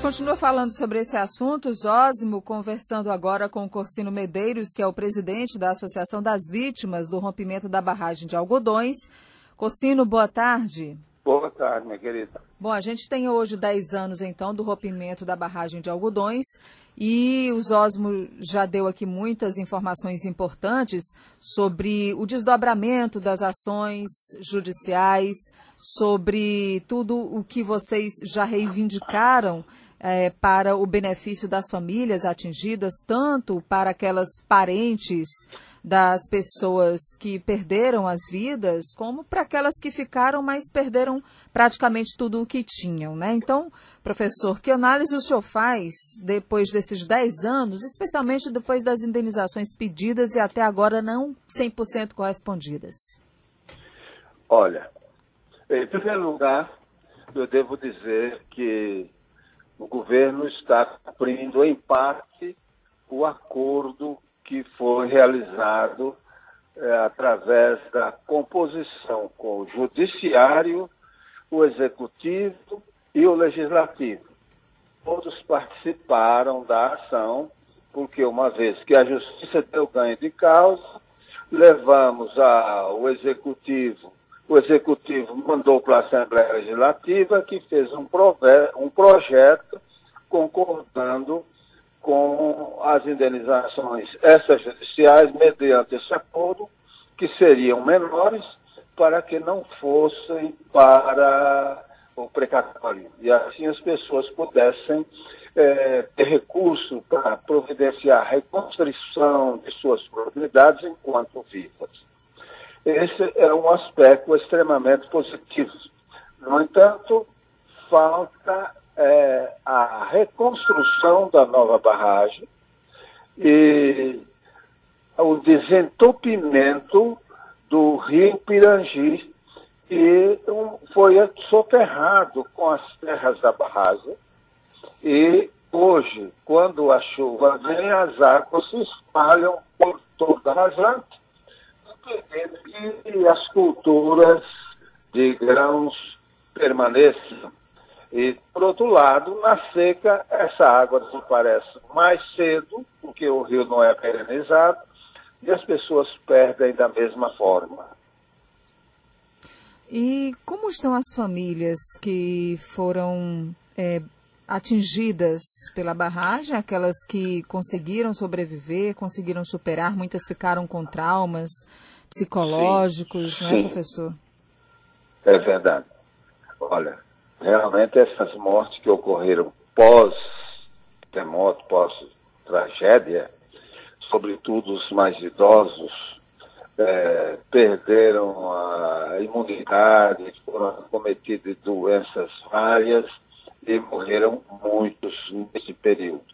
Continua falando sobre esse assunto, Zósimo, conversando agora com o Corsino Medeiros, que é o presidente da Associação das Vítimas do Rompimento da Barragem de Algodões. Corsino, boa tarde. Boa tarde, minha querida. Bom, a gente tem hoje 10 anos, então, do rompimento da barragem de Algodões e o Zósimo já deu aqui muitas informações importantes sobre o desdobramento das ações judiciais, sobre tudo o que vocês já reivindicaram é, para o benefício das famílias atingidas, tanto para aquelas parentes das pessoas que perderam as vidas, como para aquelas que ficaram, mas perderam praticamente tudo o que tinham. Né? Então, professor, que análise o senhor faz depois desses 10 anos, especialmente depois das indenizações pedidas e até agora não 100% correspondidas? Olha, em primeiro lugar, eu devo dizer que o governo está cumprindo, em parte, o acordo que foi realizado é, através da composição com o judiciário, o executivo e o legislativo. Todos participaram da ação, porque uma vez que a justiça deu ganho de causa, levamos ao executivo o Executivo mandou para a Assembleia Legislativa, que fez um, um projeto concordando com as indenizações extrajudiciais mediante esse acordo, que seriam menores, para que não fossem para o precatório. E assim as pessoas pudessem é, ter recurso para providenciar a reconstrução de suas propriedades enquanto vivas. Esse é um aspecto extremamente positivo. No entanto, falta é, a reconstrução da nova barragem e o desentupimento do rio Pirangi, que foi soterrado com as terras da barragem. E hoje, quando a chuva vem, as águas se espalham por toda a rasante que as culturas de grãos permaneçam. E, por outro lado, na seca, essa água desaparece mais cedo, porque o rio não é perenizado, e as pessoas perdem da mesma forma. E como estão as famílias que foram é, atingidas pela barragem, aquelas que conseguiram sobreviver, conseguiram superar, muitas ficaram com traumas? Psicológicos, sim, não é, professor? É verdade. Olha, realmente essas mortes que ocorreram pós-terremoto, pós-tragédia, sobretudo os mais idosos, é, perderam a imunidade, foram cometidas doenças várias e morreram muitos nesse período.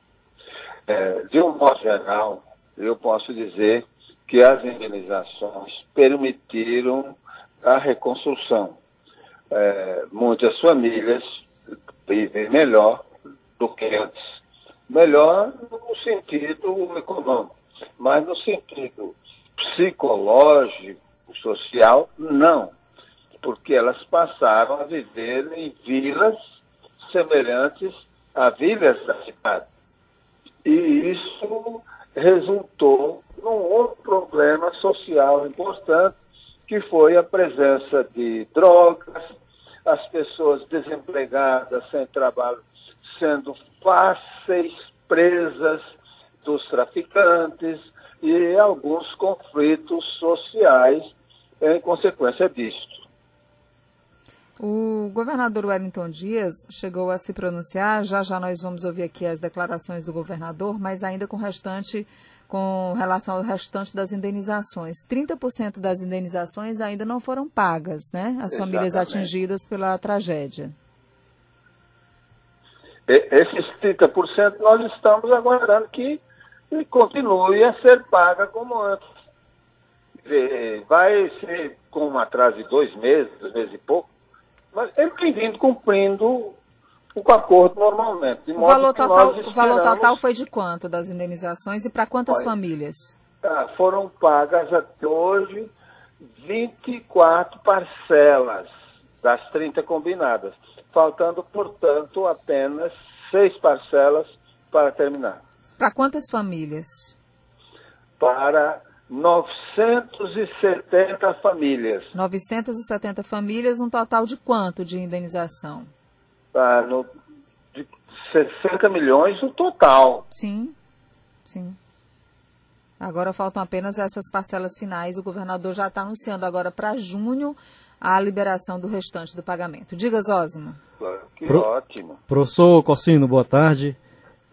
É, de um modo geral, eu posso dizer que as indenizações permitiram a reconstrução. É, muitas famílias vivem melhor do que antes. Melhor no sentido econômico, mas no sentido psicológico, social, não. Porque elas passaram a viver em vilas semelhantes a vilas da cidade. E isso resultou num outro problema social importante, que foi a presença de drogas, as pessoas desempregadas, sem trabalho, sendo fáceis presas dos traficantes e alguns conflitos sociais em consequência disso. O governador Wellington Dias chegou a se pronunciar, já já nós vamos ouvir aqui as declarações do governador, mas ainda com o restante com relação ao restante das indenizações. 30% das indenizações ainda não foram pagas, né? As Exatamente. famílias atingidas pela tragédia. Esses 30% nós estamos aguardando que continue a ser paga como antes. Vai ser com um atraso de dois meses, dois meses e pouco, mas ele tem vindo cumprindo o acordo normalmente. o valor, total, o valor total foi de quanto das indenizações e para quantas Olha, famílias? Tá, foram pagas até hoje 24 parcelas das 30 combinadas, faltando, portanto, apenas seis parcelas para terminar. Para quantas famílias? Para 970 famílias. 970 famílias, um total de quanto de indenização? Ah, no, de 60 milhões no total. Sim, sim. Agora faltam apenas essas parcelas finais. O governador já está anunciando agora para junho a liberação do restante do pagamento. Diga, Zózimo. Que Pro, ótimo. Professor Cossino, boa tarde.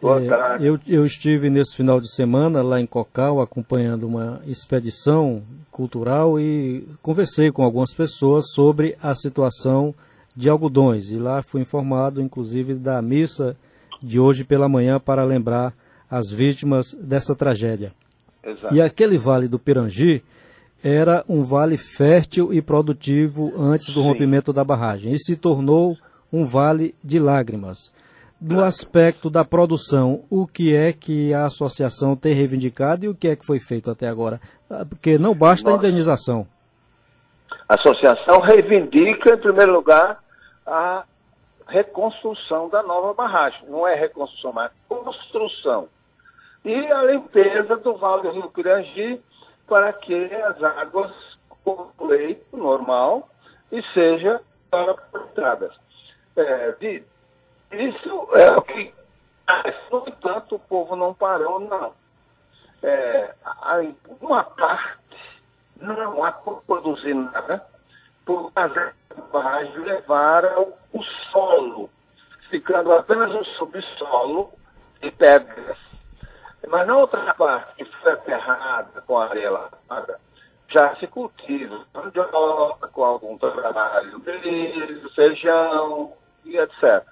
Boa é, tarde. Eu, eu estive nesse final de semana lá em Cocal acompanhando uma expedição cultural e conversei com algumas pessoas sobre a situação de algodões. E lá fui informado, inclusive, da missa de hoje pela manhã para lembrar as vítimas dessa tragédia. Exato. E aquele vale do Pirangi era um vale fértil e produtivo antes do Sim. rompimento da barragem e se tornou um vale de lágrimas do aspecto da produção, o que é que a associação tem reivindicado e o que é que foi feito até agora? Ah, porque não basta a indenização. A associação reivindica, em primeiro lugar, a reconstrução da nova barragem. Não é reconstrução, mas construção. E a limpeza do Vale do Rio Pirangi para que as águas o leito normal e seja para estradas. É, de, isso é o que. No entanto, o povo não parou, não. É, uma parte não há por produzir nada, por causa da barragem levaram o solo, ficando apenas um subsolo de pedras. Mas na outra parte, que foi aterrada com areia lavada, já se cultiva mandioca com algum trabalho, milho, feijão e etc.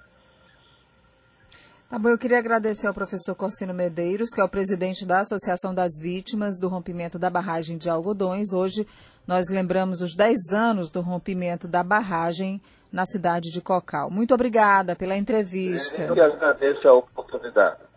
Tá bom, eu queria agradecer ao professor Corsino Medeiros, que é o presidente da Associação das Vítimas do Rompimento da Barragem de Algodões. Hoje nós lembramos os 10 anos do rompimento da barragem na cidade de Cocal. Muito obrigada pela entrevista. Eu que agradeço a oportunidade.